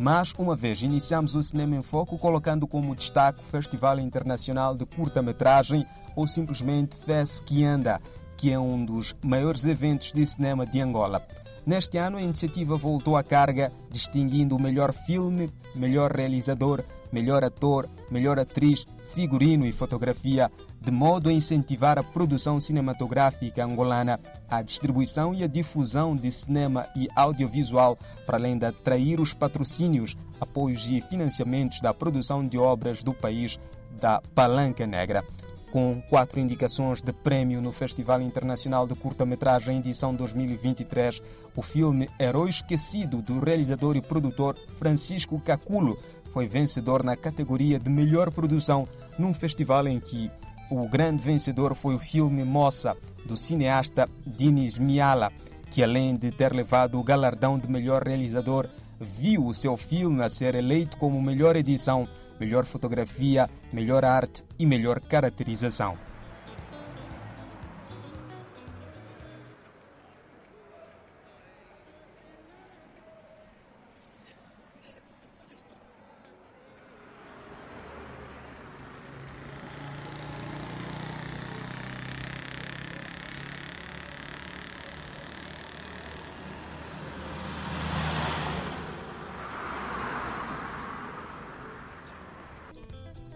Mais uma vez, iniciamos o Cinema em Foco colocando como destaque o Festival Internacional de Curta-Metragem ou simplesmente FESCIANDA, que é um dos maiores eventos de cinema de Angola. Neste ano, a iniciativa voltou à carga, distinguindo o melhor filme, melhor realizador, melhor ator, melhor atriz, figurino e fotografia, de modo a incentivar a produção cinematográfica angolana, a distribuição e a difusão de cinema e audiovisual, para além de atrair os patrocínios, apoios e financiamentos da produção de obras do país da Palanca Negra com quatro indicações de prêmio no Festival Internacional de Curta-Metragem edição 2023. O filme Herói Esquecido, do realizador e produtor Francisco Caculo, foi vencedor na categoria de melhor produção, num festival em que o grande vencedor foi o filme Moça, do cineasta Dinis Miala, que além de ter levado o galardão de melhor realizador, viu o seu filme a ser eleito como melhor edição melhor fotografia, melhor arte e melhor caracterização.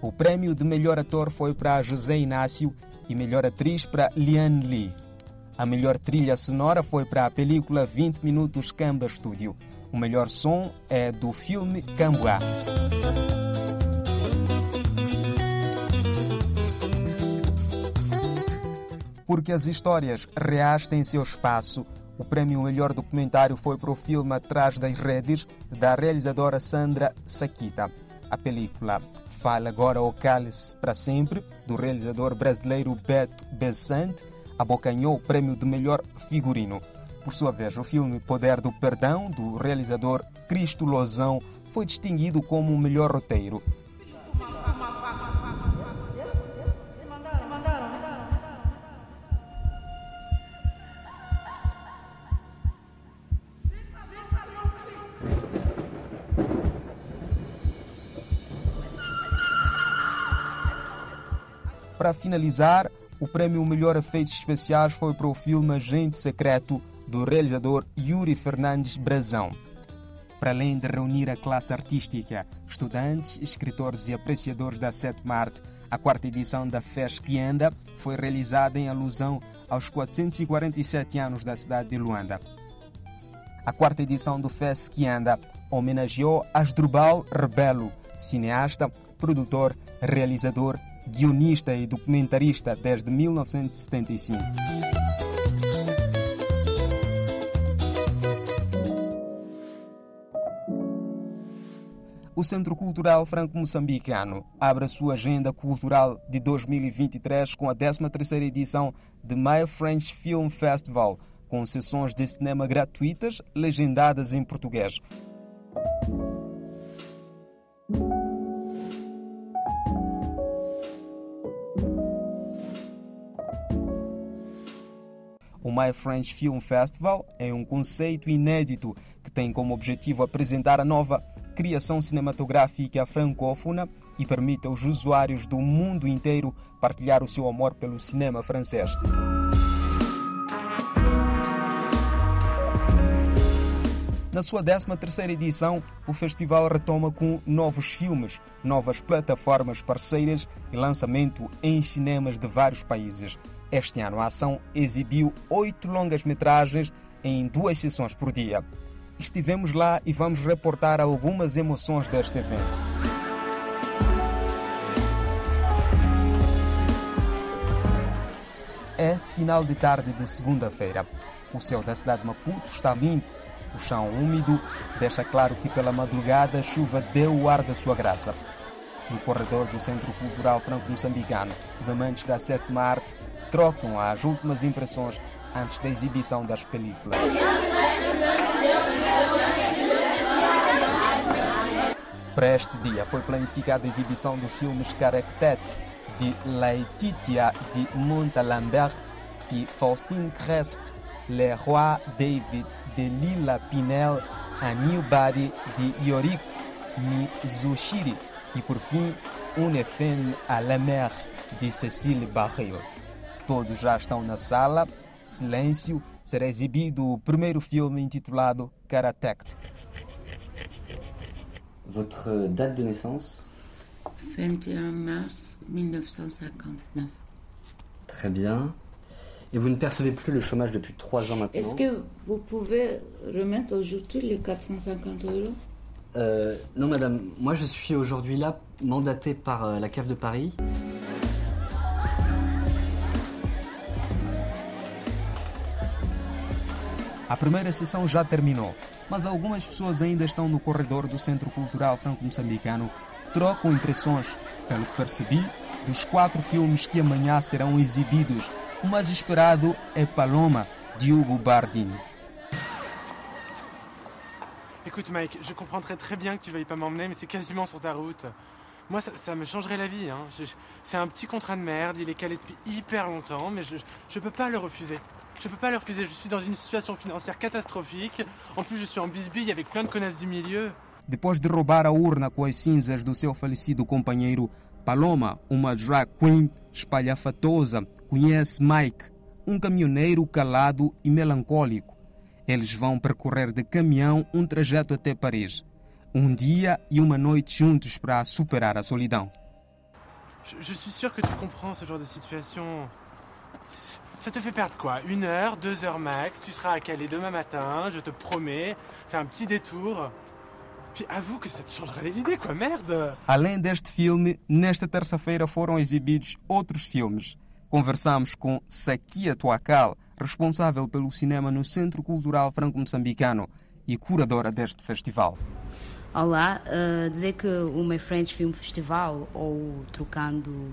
O prêmio de melhor ator foi para José Inácio e melhor atriz para Liane Lee. A melhor trilha sonora foi para a película 20 Minutos Camba Studio. O melhor som é do filme Camboá. Porque as histórias reais têm seu espaço, o prêmio Melhor Documentário foi para o filme Atrás das Redes, da realizadora Sandra Saquita. A película Fala Agora o Cálice para Sempre, do realizador brasileiro Beto Bessante, abocanhou o prêmio de melhor figurino. Por sua vez, o filme Poder do Perdão, do realizador Cristo Lozão, foi distinguido como o melhor roteiro. Para finalizar, o prêmio Melhor Efeitos Especiais foi para o filme Agente Secreto, do realizador Yuri Fernandes Brazão. Para além de reunir a classe artística, estudantes, escritores e apreciadores da sétima arte, a quarta edição da FES que anda foi realizada em alusão aos 447 anos da cidade de Luanda. A quarta edição do FES que anda homenageou Asdrubal Rebelo, cineasta, produtor, realizador guionista e documentarista desde 1975. O Centro Cultural Franco-Moçambicano abre a sua agenda cultural de 2023 com a 13ª edição de My French Film Festival, com sessões de cinema gratuitas legendadas em português. O My French Film Festival é um conceito inédito que tem como objetivo apresentar a nova criação cinematográfica francófona e permite aos usuários do mundo inteiro partilhar o seu amor pelo cinema francês. Na sua 13ª edição, o festival retoma com novos filmes, novas plataformas parceiras e lançamento em cinemas de vários países. Este ano a ação exibiu oito longas-metragens em duas sessões por dia. Estivemos lá e vamos reportar algumas emoções deste evento. É final de tarde de segunda-feira. O céu da cidade de Maputo está limpo, o chão úmido deixa claro que pela madrugada a chuva deu o ar da sua graça. No corredor do Centro Cultural Franco-Moçambicano, os amantes da sétima arte trocam as últimas impressões antes da exibição das películas. Para este dia foi planificada a exibição dos filmes Caractère de Laetitia de Montalembert e Faustine Cresp, Le Roi David de Lila Pinel, A New Body de Yorico Mizushiri e, por fim, Une femme à la mer, de Cécile Barreiro. Todos já estão na sala. Silêncio. Será exibido o primeiro filme intitulado Karatect. Votre date de naissance? 21 mars 1959. Très bien. Et vous ne percevez plus le chômage depuis trois ans maintenant? Est-ce que vous pouvez remettre aujourd'hui les 450 euros? Euh, Non, madame. Moi, je suis aujourd'hui là, mandaté par euh, la CAF de Paris. A primeira sessão já terminou, mas algumas pessoas ainda estão no corredor do Centro Cultural Franco-Moçambicano, trocam impressões. Pelo que percebi, dos quatro filmes que amanhã serão exibidos, o mais esperado é Paloma, de Hugo Bardin. Écoute Mike, je comprends très bien que tu veuilles pas m'emmener, mais c'est quasiment sur ta route. Moi, ça, ça me changerait la vie. Hein. C'est un petit contrat de merde, il est calé depuis hyper longtemps, mais je, je peux pas le refuser. Je peux pas le refuser, je suis dans une situation financière catastrophique. En plus, je suis en bisbille avec plein de connasses du milieu. Depois de roubar a urna com as cinzas do seu falecido companheiro, Paloma, uma drag queen espalhafatosa, conhece Mike, um caminhoneiro calado e melancólico. Eles vão percorrer de caminhão um trajeto até Paris. Um dia e uma noite juntos para superar a solidão. Je, je suis sûr que tu comprends ce genre de situation. Ça te fait perdre quoi Une heure, deux heures max, tu seras à Calais demain matin, je te promets. C'est un petit détour. Puis avoue que ça te changera les idées, quoi, merde Além deste filme, nesta terça-feira foram exibidos outros filmes. Conversamos com Sakia Tuacal, responsável pelo cinema no Centro Cultural Franco-Moçambicano e curadora deste festival. Olá, uh, dizer que o My French Film Festival, ou trocando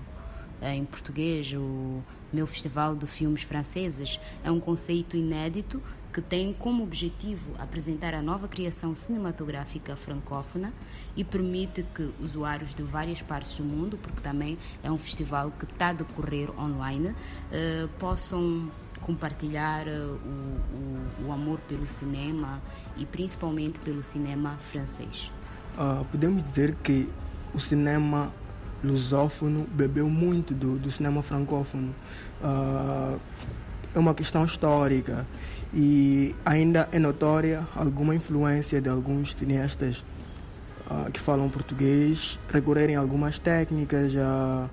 em português, o meu festival de filmes franceses, é um conceito inédito que tem como objetivo apresentar a nova criação cinematográfica francófona e permite que usuários de várias partes do mundo, porque também é um festival que está a decorrer online, eh, possam compartilhar eh, o, o, o amor pelo cinema e principalmente pelo cinema francês. Ah, podemos dizer que o cinema lusófono bebeu muito do, do cinema francófono. Ah, é uma questão histórica e ainda é notória alguma influência de alguns cineastas ah, que falam português recorrerem a algumas técnicas, a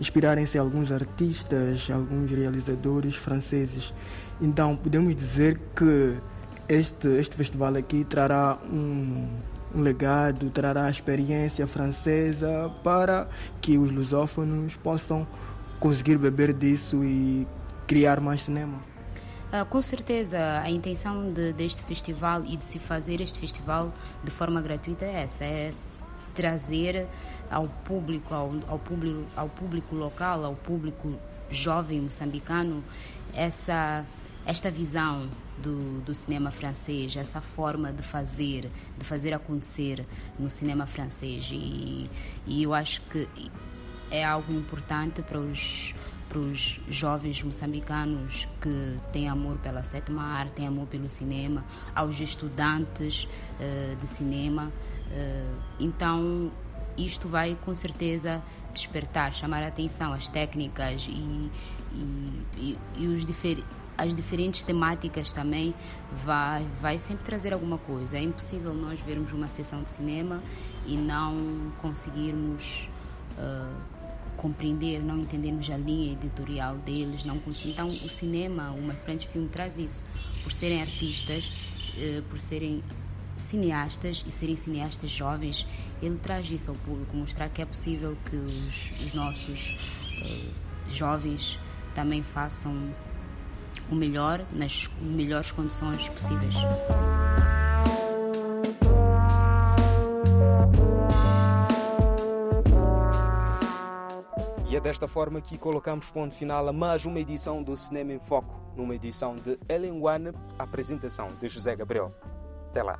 inspirarem-se em alguns artistas, alguns realizadores franceses. Então podemos dizer que este, este festival aqui trará um, um legado, trará a experiência francesa para que os lusófonos possam conseguir beber disso e criar mais cinema. Ah, com certeza, a intenção de, deste festival e de se fazer este festival de forma gratuita é essa, é trazer ao público, ao, ao público, ao público local, ao público jovem moçambicano, essa esta visão do, do cinema francês, essa forma de fazer, de fazer acontecer no cinema francês e, e eu acho que é algo importante para os para os jovens moçambicanos que têm amor pela sétima arte, têm amor pelo cinema, aos estudantes uh, de cinema. Uh, então, isto vai com certeza despertar, chamar a atenção às técnicas e, e, e, e os difer as diferentes temáticas também vai, vai sempre trazer alguma coisa. É impossível nós vermos uma sessão de cinema e não conseguirmos uh, compreender, não entendermos a linha editorial deles, não Então, o cinema, o My French Film traz isso, por serem artistas, uh, por serem cineastas e serem cineastas jovens, ele traz isso ao público, mostrar que é possível que os, os nossos uh, jovens também façam o melhor nas melhores condições possíveis. E é desta forma que colocamos ponto final a mais uma edição do Cinema em Foco, numa edição de Ellen One, apresentação de José Gabriel. Até lá.